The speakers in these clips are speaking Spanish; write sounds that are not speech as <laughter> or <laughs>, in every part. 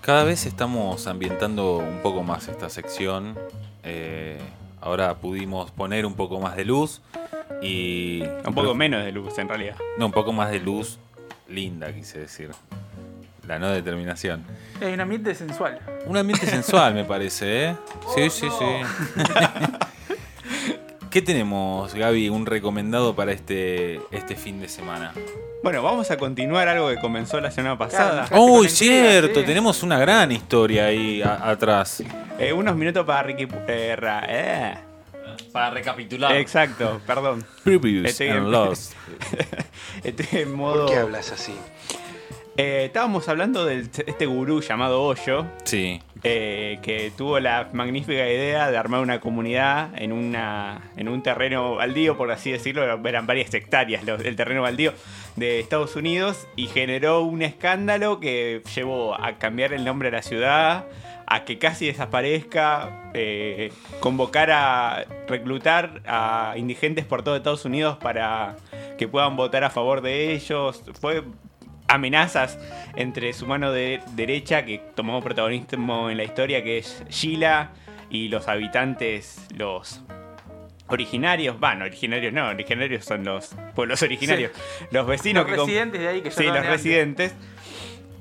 Cada vez estamos ambientando un poco más esta sección. Eh, ahora pudimos poner un poco más de luz y... Un poco menos de luz, en realidad. No, un poco más de luz linda, quise decir. La no determinación. Es un ambiente sensual. Un ambiente sensual, me parece, ¿eh? Sí, sí, sí. <laughs> ¿Qué tenemos, Gaby? Un recomendado para este, este fin de semana. Bueno, vamos a continuar algo que comenzó la semana pasada. Claro. ¡Uy, cierto! sí. Tenemos una gran historia ahí a- atrás. Eh, unos minutos para Ricky. eh, ra- eh. Para recapitular. Exacto, perdón. Previous Estoy and en- Lost. <laughs> Estoy en modo. ¿Por qué hablas así? Eh, estábamos hablando de este gurú llamado Hoyo, Sí. Eh, que tuvo la magnífica idea de armar una comunidad en, una, en un terreno baldío, por así decirlo, eran varias hectáreas los- el terreno baldío de Estados Unidos y generó un escándalo que llevó a cambiar el nombre de la ciudad, a que casi desaparezca, eh, convocar a reclutar a indigentes por todo Estados Unidos para que puedan votar a favor de ellos. Fue amenazas entre su mano de derecha, que tomó protagonismo en la historia, que es Sheila, y los habitantes, los originarios, bueno, originarios no, originarios son los pueblos originarios, los vecinos Los que residentes de ahí que Sí, los antes. residentes.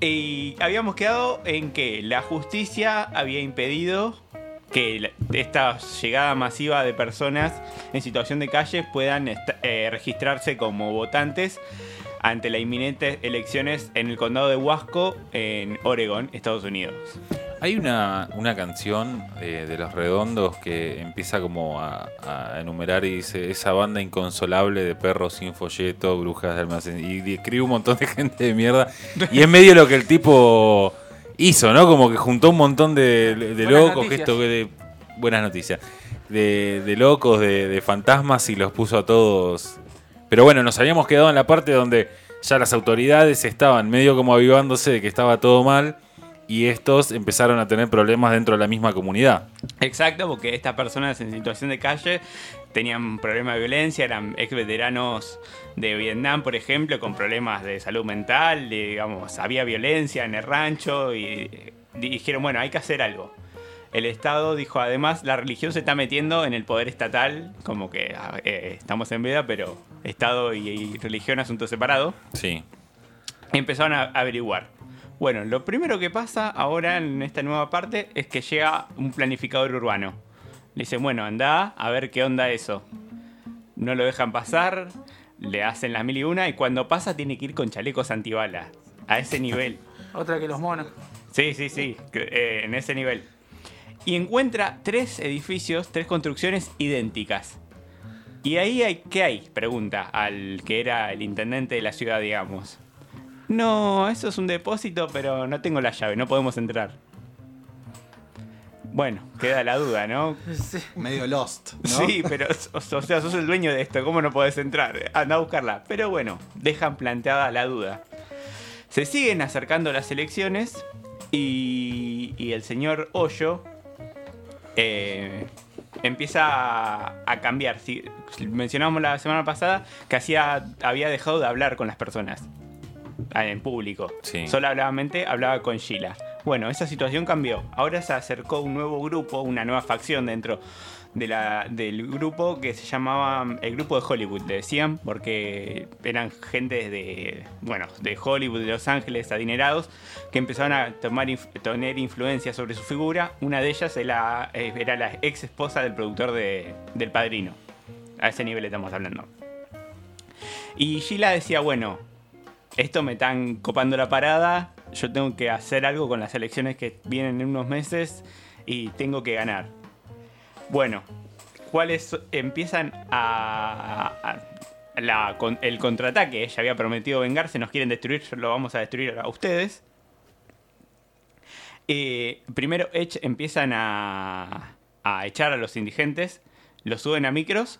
Y habíamos quedado en que la justicia había impedido que esta llegada masiva de personas en situación de calle puedan eh, registrarse como votantes ante las inminentes elecciones en el condado de Huasco, en Oregon, Estados Unidos. Hay una, una canción eh, de Los Redondos que empieza como a, a enumerar y dice esa banda inconsolable de perros sin folleto, brujas de almacén. Y describe un montón de <laughs> gente de mierda. Y es medio lo que el tipo hizo, ¿no? Como que juntó un montón de, locos, que esto que de. Buenas noticias. De, de locos, de, de fantasmas y los puso a todos. Pero bueno, nos habíamos quedado en la parte donde ya las autoridades estaban medio como avivándose de que estaba todo mal y estos empezaron a tener problemas dentro de la misma comunidad. Exacto, porque estas personas en situación de calle tenían problemas de violencia, eran ex veteranos de Vietnam, por ejemplo, con problemas de salud mental, digamos, había violencia en el rancho y eh, dijeron, bueno, hay que hacer algo. El Estado dijo, además, la religión se está metiendo en el poder estatal, como que ah, eh, estamos en veda, pero Estado y, y religión asunto separado Sí. empezaron a averiguar. Bueno, lo primero que pasa ahora en esta nueva parte es que llega un planificador urbano. Le dicen, bueno, anda a ver qué onda eso. No lo dejan pasar, le hacen las mil y una y cuando pasa tiene que ir con chalecos antibalas. A ese nivel. <laughs> Otra que los monos. Sí, sí, sí, eh, en ese nivel. Y encuentra tres edificios, tres construcciones idénticas. ¿Y ahí hay, qué hay? Pregunta al que era el intendente de la ciudad, digamos. No, eso es un depósito, pero no tengo la llave, no podemos entrar. Bueno, queda la duda, ¿no? <laughs> Sí. Medio lost, ¿no? Sí, pero o, o sea, sos el dueño de esto, ¿cómo no podés entrar? Anda a buscarla. Pero bueno, dejan planteada la duda. Se siguen acercando las elecciones y, y el señor Hoyo eh, empieza a, a cambiar. Si, mencionamos la semana pasada que hacía, había dejado de hablar con las personas ah, en público. Sí. Solamente hablaba con Sheila. Bueno, esa situación cambió. Ahora se acercó un nuevo grupo, una nueva facción dentro del grupo que se llamaba mm, el grupo de Hollywood, le decían, porque eran gente de, bueno, de Hollywood, de Los Ángeles, adinerados, que empezaron a tomar, tener influencia sobre su figura. Una de ellas era la, eh, era la ex esposa del productor de- del padrino. A ese nivel estamos hablando. Y Sheila decía, bueno, esto me están copando la parada, yo tengo que hacer algo con las elecciones que vienen en unos meses y tengo que ganar. Bueno, ¿cuáles empiezan a... la- con- el contraataque, ella había prometido vengarse, nos quieren destruir, lo vamos a destruir a ustedes. Eh, primero Edge empiezan a, a echar a los indigentes, los suben a micros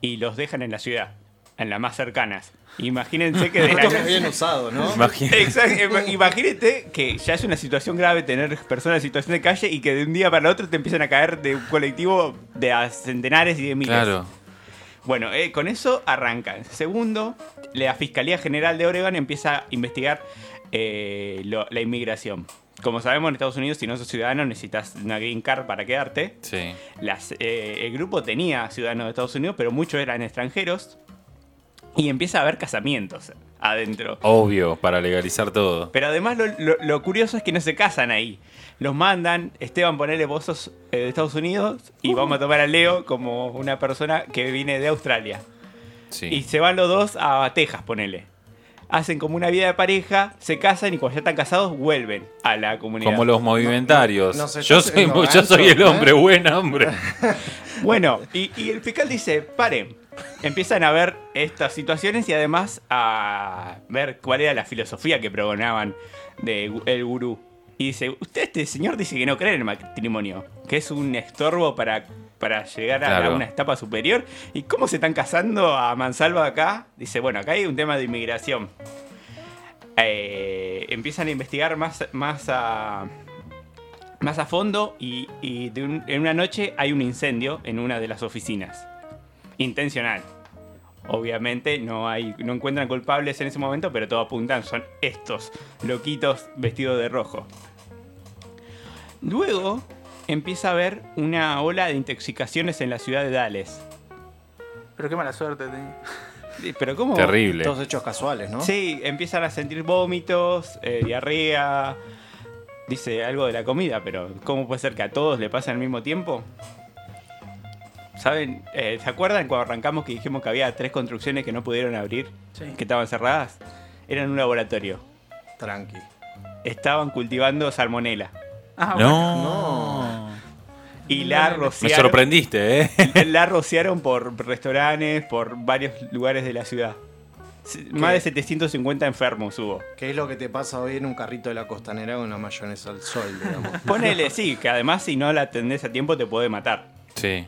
y los dejan en la ciudad, en las más cercanas. Imagínense que de la- es bien usado, ¿no? Imagínate. Exacto, ima- Imagínate que ya es una situación grave tener personas en situación de calle y que de un día para el otro te empiezan a caer de un colectivo de a centenares y de miles. Claro. Bueno, eh, con eso arrancan. Segundo, la Fiscalía General de Oregon empieza a investigar eh, lo- la inmigración. como sabemos en Estados Unidos, si no sos ciudadano necesitas una green card para quedarte. Sí. Las, eh, el grupo tenía ciudadanos de Estados Unidos, pero muchos eran extranjeros. Y empieza a haber casamientos adentro. Obvio, para legalizar todo. Pero además lo, lo- lo curioso es que no se casan ahí. Los mandan, Esteban, ponele vos sos eh, de Estados Unidos y vamos a tomar a Leo como una persona que viene de Australia. Sí. Y se van los dos a Texas, ponele. Hacen como una vida de pareja, se casan y cuando ya están casados vuelven a la comunidad. Como los movimentarios. no- no se yo, soy, yo soy el ganso, hombre, ¿eh? buen hombre. <laughs> Bueno, y, y el fiscal dice, paren. Empiezan a ver estas situaciones y además a ver cuál era la filosofía que pregonaban de gu- el gurú. Y dice, usted este señor dice que no cree en el matrimonio, que es un estorbo para, para llegar a, Claro. una etapa superior. ¿Y cómo se están casando a mansalva acá? Dice, bueno, acá hay un tema de inmigración. Eh, empiezan a investigar más, más a, más a fondo y, y de un- en una noche hay un incendio en una de las oficinas. Intencional. Obviamente no hay, no encuentran culpables en ese momento, pero todo apuntan, son estos loquitos vestidos de rojo. Luego empieza a haber una ola de intoxicaciones en la ciudad de Dallas. Pero qué mala suerte tenía. Pero ¿cómo? Terrible. Todos hechos casuales, ¿no? Sí, empiezan a sentir vómitos, eh, diarrea. Dice algo de la comida, pero ¿cómo puede ser que a todos le pase al mismo tiempo? ¿Saben? Eh, ¿Se acuerdan cuando arrancamos que dijimos que había tres construcciones que no pudieron abrir? Sí. Que estaban cerradas. Eran un laboratorio. Tranqui. Estaban cultivando salmonela. Ah, bueno. No. Y la Me Me rociaron. sorprendiste, ¿eh? La rociaron por restaurantes, por varios lugares de la ciudad. Más de 750 enfermos hubo. ¿Qué es lo que te pasa hoy en un carrito de la costanera con una mayonesa al sol, digamos? Ponele, sí, que además si no la atendés a tiempo te puede matar. Sí.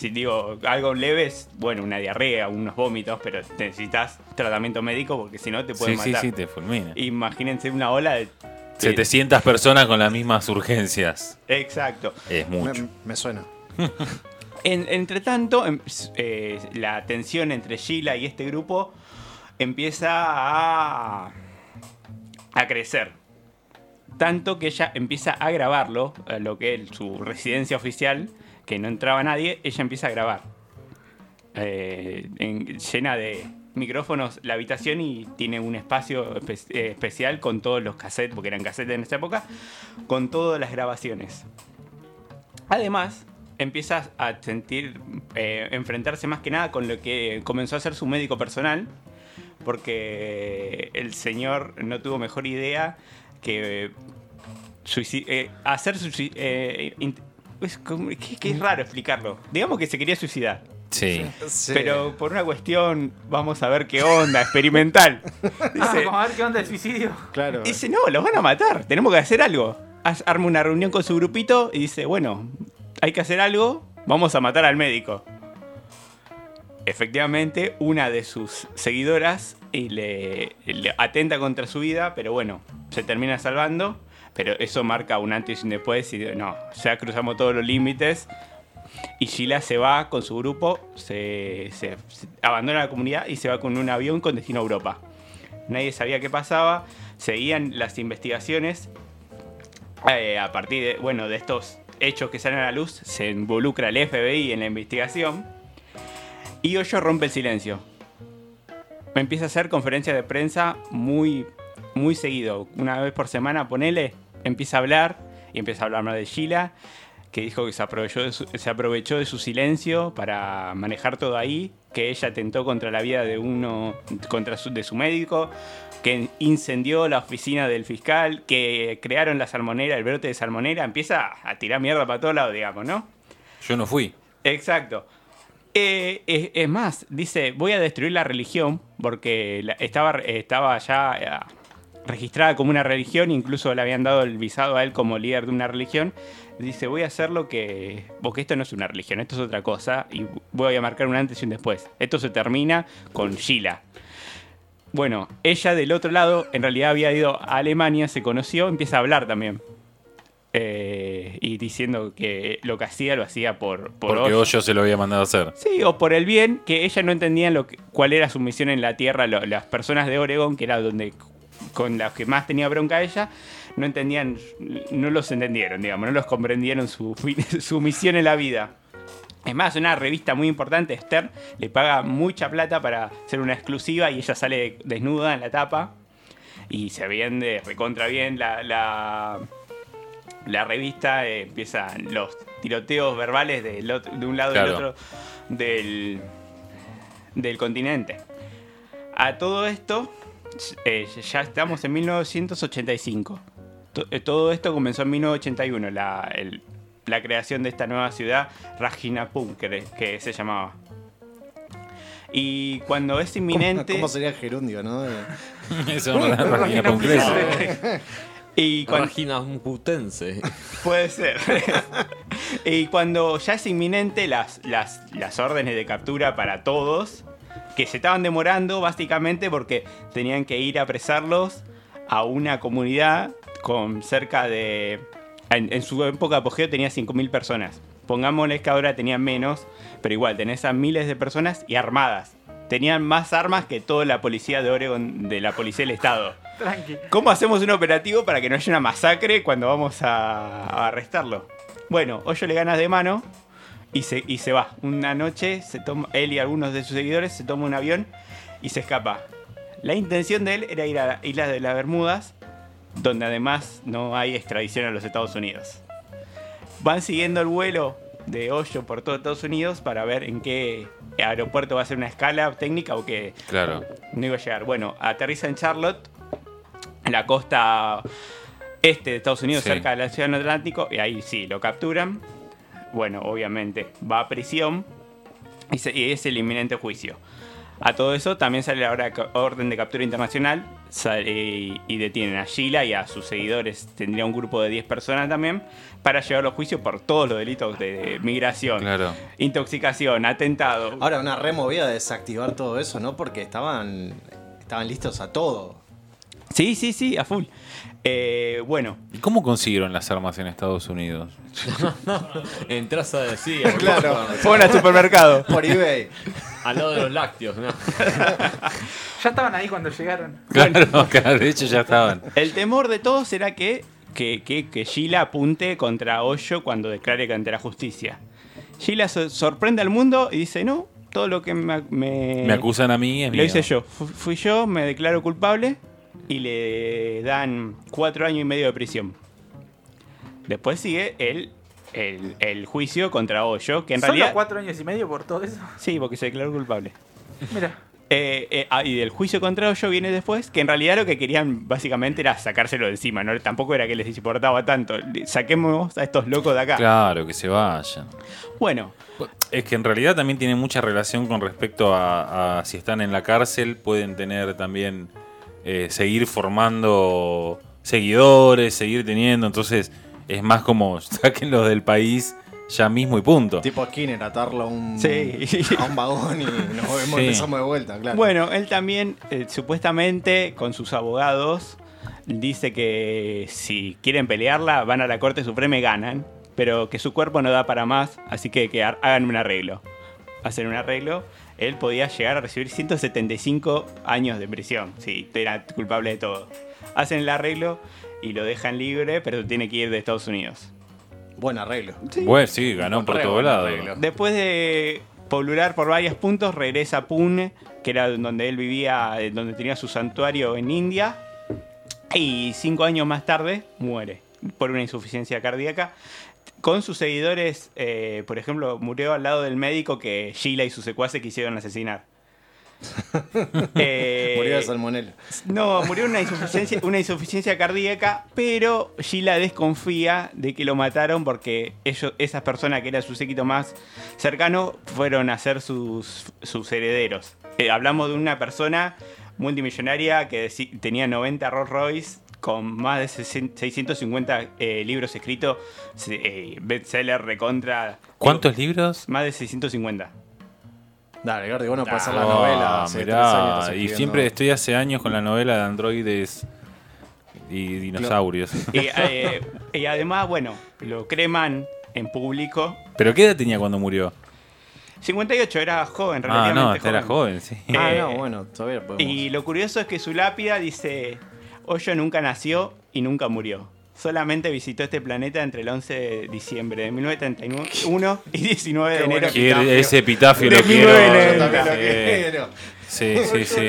Si digo algo leves, bueno, una diarrea, unos vómitos, pero necesitas tratamiento médico porque si no te puede Sí, sí, matar. sí, te fulmina. Imagínense una ola de... 700 personas con las mismas urgencias. Exacto. Es mucho. Me, me suena. <laughs> En- entre tanto, em- eh, la tensión entre Sheila y este grupo empieza a, a crecer. Tanto que ella empieza a grabarlo, lo que es su residencia oficial, que no entraba nadie, ella empieza a grabar. Eh, en- llena de micrófonos la habitación y tiene un espacio eh, especial con todos los cassettes, porque eran cassettes en esa época, con todas las grabaciones. Además, empieza a sentir, eh, enfrentarse más que nada con lo que comenzó a ser su médico personal, porque el señor no tuvo mejor idea que hacer suici- int- es, como- que- que es raro explicarlo. Digamos que se quería suicidar. Sí. Sí. Pero por una cuestión, vamos a ver qué onda, experimental. <laughs> Ah, Dice, vamos a ver qué onda el suicidio. Claro. Dice, no, los van a matar, tenemos que hacer algo. Arma una reunión con su grupito y dice, bueno, hay que hacer algo, vamos a matar al médico. Efectivamente, una de sus seguidoras y le, le atenta contra su vida, pero bueno, se termina salvando. Pero eso marca un antes y un después y no, ya cruzamos todos los límites. Y Sheila se va con su grupo, se, se- se abandona la comunidad y se va con un avión con destino a Europa. Nadie sabía qué pasaba, seguían las investigaciones. Eh, a partir de, bueno, de estos hechos que salen a la luz, se involucra el FBI en la investigación. Y Hoyo rompe el silencio. Empieza a hacer conferencias de prensa muy, muy seguido. Una vez por semana, ponele, empieza a hablar y empieza a hablar más de Sheila, que dijo que se aprovechó, de su, se aprovechó de su silencio para manejar todo ahí, que ella atentó contra la vida de uno, contra su, de su médico, que incendió la oficina del fiscal, que crearon la salmonera, el brote de salmonera, empieza a tirar mierda para todos lados, digamos, ¿no? Yo no fui. Exacto. Eh, es, es más, dice, voy a destruir la religión porque la- estaba, estaba ya eh, registrada como una religión, incluso le habían dado el visado a él como líder de una religión. Dice, voy a hacer lo que... Porque esto no es una religión, esto es otra cosa y voy a marcar un antes y un después. Esto se termina con Sheila. Bueno, ella del otro lado, en realidad había ido a Alemania, se conoció, empieza a hablar también. Eh, y diciendo que lo que hacía lo hacía por, por Porque Hoyo. Hoyo se lo había mandado a hacer. Sí, o por el bien, que ella no entendía lo que- cuál era su misión en la Tierra. lo- las personas de Oregon, que era donde con las que más tenía bronca ella, no entendían, no los entendieron, digamos, no los comprendieron su, <laughs> misión en la vida. Es más, una revista muy importante, Esther, le paga mucha plata para hacer una exclusiva y ella sale desnuda en la tapa y se vende recontra bien la, la, la revista, eh, empiezan los tiroteos verbales del otro- de un lado y del otro del, del continente. A todo esto, eh, ya estamos en 1985. To- eh, Todo esto comenzó en 1981, la, el- la creación de esta nueva ciudad, Rajinapur, que, que se llamaba. Y cuando es inminente... ¿Cómo sería el gerundio, no? <laughs> Eso no. <laughs> <laughs> Y cuando, Página putense. Puede ser. y cuando ya es inminente las, las, las órdenes de captura para todos, que se estaban demorando básicamente porque tenían que ir a apresarlos a una comunidad con cerca de... En, en su época de apogeo tenía 5.000 personas. Pongámosles que ahora tenían menos, pero igual tenés a miles de personas y armadas. Tenían más armas que toda la policía de Oregon, de la policía del estado. <laughs> Tranqui. ¿Cómo hacemos un operativo para que no haya una masacre cuando vamos a, a arrestarlo? Bueno, Hoyo le ganas de mano y se, y se va. Una noche, se toma, él y algunos de sus seguidores se toma un avión y se escapa. La intención de él era ir a Islas de las Bermudas, donde además no hay extradición a los Estados Unidos. Van siguiendo el vuelo de Hoyo por todo Estados Unidos para ver en qué aeropuerto va a ser una escala técnica o qué, Claro. no iba a llegar. Bueno, aterriza en Charlotte, en la costa este de Estados Unidos, Sí. cerca del Océano Atlántico, y ahí sí, lo capturan. Bueno, obviamente, va a prisión y, se- y es el inminente juicio. A todo eso también sale la orden de captura internacional sale- y, y detienen a Sheila y a sus seguidores. Tendría un grupo de 10 personas también para llevarlo a juicio por todos los delitos de migración, Claro. intoxicación, atentado. Ahora, una removida de desactivar todo eso, ¿no? Porque estaban, estaban listos a todo. Sí, sí, sí, a full. Eh, bueno, ¿Y cómo consiguieron las armas en Estados Unidos? <laughs> Entras a decir, <laughs> Claro. fueron al supermercado. Por eBay. <laughs> al lado de los lácteos, ¿no? Ya estaban ahí cuando llegaron. Claro, claro, de hecho ya estaban. El temor de todos será que, que, que, que Sheila apunte contra Hoyo cuando declare que ante la justicia. Sheila so- sorprende al mundo y dice, no, todo lo que me... Me, Me acusan a mí, es Lo mío. hice yo. Fu- fui yo, me declaro culpable y le dan cuatro años y medio de prisión. Después sigue el, el, el juicio contra Hoyo, que en ¿Solo realidad... cuatro años y medio por todo eso? Sí, porque se declaró culpable. Mira. Eh, eh, ah, y del juicio contra Hoyo viene después, que en realidad lo que querían básicamente era sacárselo de encima, ¿no? Tampoco era que les importaba tanto. Saquemos a estos locos de acá. Claro, que se vayan. Bueno, Es que en realidad también tiene mucha relación con respecto a, a si están en la cárcel, pueden tener también, eh, seguir formando seguidores, seguir teniendo, entonces es más como <laughs> sáquenlos del país ya mismo y punto. Tipo Skinner, atarlo a un, Sí. a un vagón y nos vemos, Sí. empezamos de vuelta, claro. bueno, él también, eh, supuestamente, con sus abogados, dice que si quieren pelearla, van a la Corte Suprema y ganan, pero que su cuerpo no da para más, así que, que ha- hagan un arreglo. Hacen un arreglo. Él podía llegar a recibir 175 años de prisión, si era culpable de todo. Hacen el arreglo y lo dejan libre, pero tiene que ir de Estados Unidos. Buen arreglo. Bueno, sí, ganó por todo lado. Después de polular por varios puntos, regresa a Pune, que era donde él vivía, eh, donde tenía su santuario en India. Y cinco años más tarde muere por una insuficiencia cardíaca. Con sus seguidores, eh, por ejemplo, murió al lado del médico que Sheila y sus secuaces quisieron asesinar. <laughs> Eh, Murió de salmonela. no, murió una insuficiencia, una insuficiencia cardíaca, pero Sheila desconfía de que lo mataron porque ellos, esas personas que era su séquito más cercano fueron a ser sus, sus herederos. Eh, hablamos de una persona multimillonaria que tenía 90 Rolls Royce con más de 60 650 eh, libros escritos, se- eh, bestseller recontra. ¿Cuántos libros? Más de 650. Dale, Gordi, bueno, pasar la Ah, novela. hace mirá, tres años estás y escribiendo. siempre estoy hace años con la novela de androides y dinosaurios. Y, eh, y además, bueno, lo creman en público ¿Pero qué edad tenía cuando murió? 58, era joven, Ah, relativamente no, este era joven, sí. Ah, Eh, no, bueno, todavía podemos. Y lo curioso es que su lápida dice Hoyo nunca nació y nunca murió. Solamente visitó este planeta entre el 11 de diciembre de 1931 y 19 de enero. Quiero- ese epitafio De lo quiero. 1990. Yo también lo quiero. Sí, sí, sí.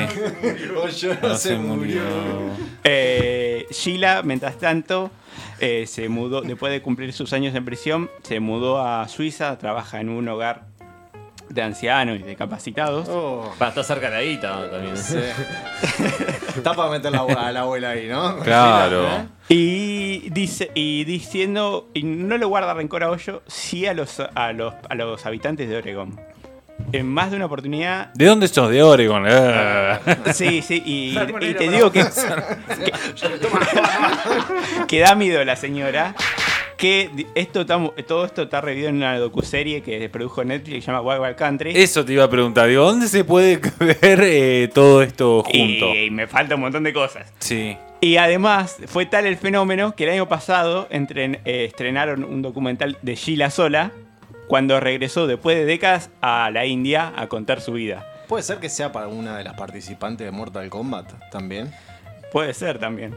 Hoyo no, No se se murió. murió. Eh, Sheila, mientras tanto, eh, se mudó, después de cumplir sus años en prisión, se mudó a Suiza, trabaja en un hogar de ancianos y discapacitados. Oh, Para estar cerca de la guita también. sí. <laughs> Está para meter la, a la abuela ahí, ¿no? Claro. Y dice, y diciendo, y no le guarda rencor a Hoyo, sí a los, a los, a los habitantes de Oregon. En más de una oportunidad. ¿De dónde sos? De Oregon. Ah. Sí, sí, y, <laughs> te digo que, <laughs> que, que da miedo la señora. Que esto está- todo esto está revivido en una docuserie que produjo Netflix que se llama Wild Wild Country. Eso te iba a preguntar. Digo, ¿dónde se puede <laughs> ver eh, todo esto junto? y, y me falta un montón de cosas. Sí. Y además fue tal el fenómeno que el año pasado entren- eh, estrenaron un documental de Sheila Sola cuando regresó después de décadas a la India a contar su vida. Puede ser que sea para una de las participantes de Mortal Kombat también. Puede ser también.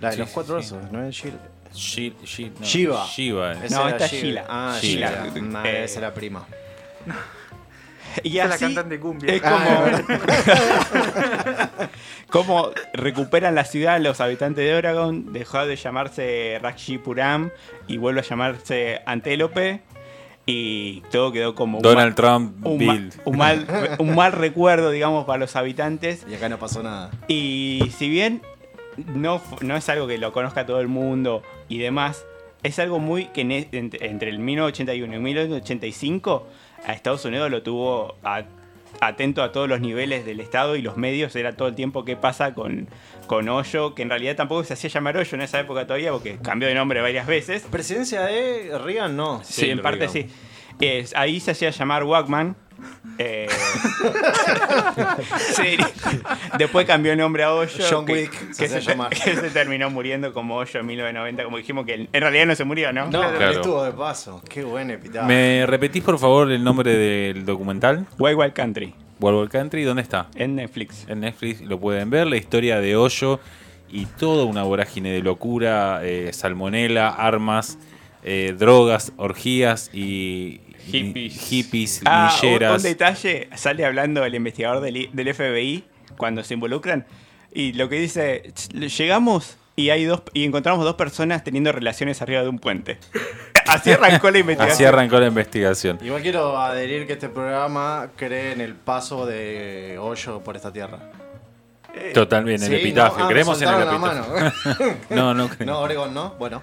La de Sí, los cuatro sí. osos, ¿no es Shield? Shi- Shi- no, Shiva. Shiva. Esa No, era esta es. Sheila. Ah, Sheila. Sheila. Mm, Eh, esa es la prima. <laughs> Y Esa es la así cantante cumbia. es como, <laughs> como recuperan la ciudad los habitantes de Oregon, dejó de llamarse Rajipuram y vuelve a llamarse Antélope y todo quedó como un Donald Trump, un, ma- Bill. un mal, un mal recuerdo, digamos, para los habitantes. Y acá no pasó nada. Y si bien no, no es algo que lo conozca todo el mundo y demás, es algo muy que ne- entre, entre el 1981 y 1985 a Estados Unidos lo tuvo a- atento a todos los niveles del Estado y los medios, era todo el tiempo qué pasa con, con Hoyo, que en realidad tampoco se hacía llamar Hoyo en esa época todavía porque cambió de nombre varias veces. Presidencia de Reagan, no. Sí, Sí, en parte sí. Es- ahí se hacía llamar Walkman. Eh, <laughs> sí. Después cambió el nombre a Hoyo. John que- Wick que, se se, <laughs> que se terminó muriendo como Hoyo en 1990. Como dijimos que en realidad no se murió, ¿no? No, Claro. estuvo de paso. Qué buen epitafio. ¿Me repetís, por favor, el nombre del documental? Wild Wild Country World War Country. ¿Dónde está? en Netflix. En Netflix lo pueden ver. La historia de Hoyo y toda una vorágine de locura, eh, salmonela, armas, eh, drogas, orgías y... Hippies. hippies, Ah, un, un detalle. Sale hablando el investigador del, del FBI cuando se involucran. Y lo que dice: Llegamos y hay dos y encontramos dos personas teniendo relaciones arriba de un puente. <laughs> Así arrancó la investigación. Así arrancó la investigación. Igual quiero adherir que este programa cree en el paso de Hoyo por esta tierra. Totalmente, en el Sí, epitafio. no, ah, Creemos en el epitafio. <laughs> No, no <laughs> creo. no, Oregon no. Bueno.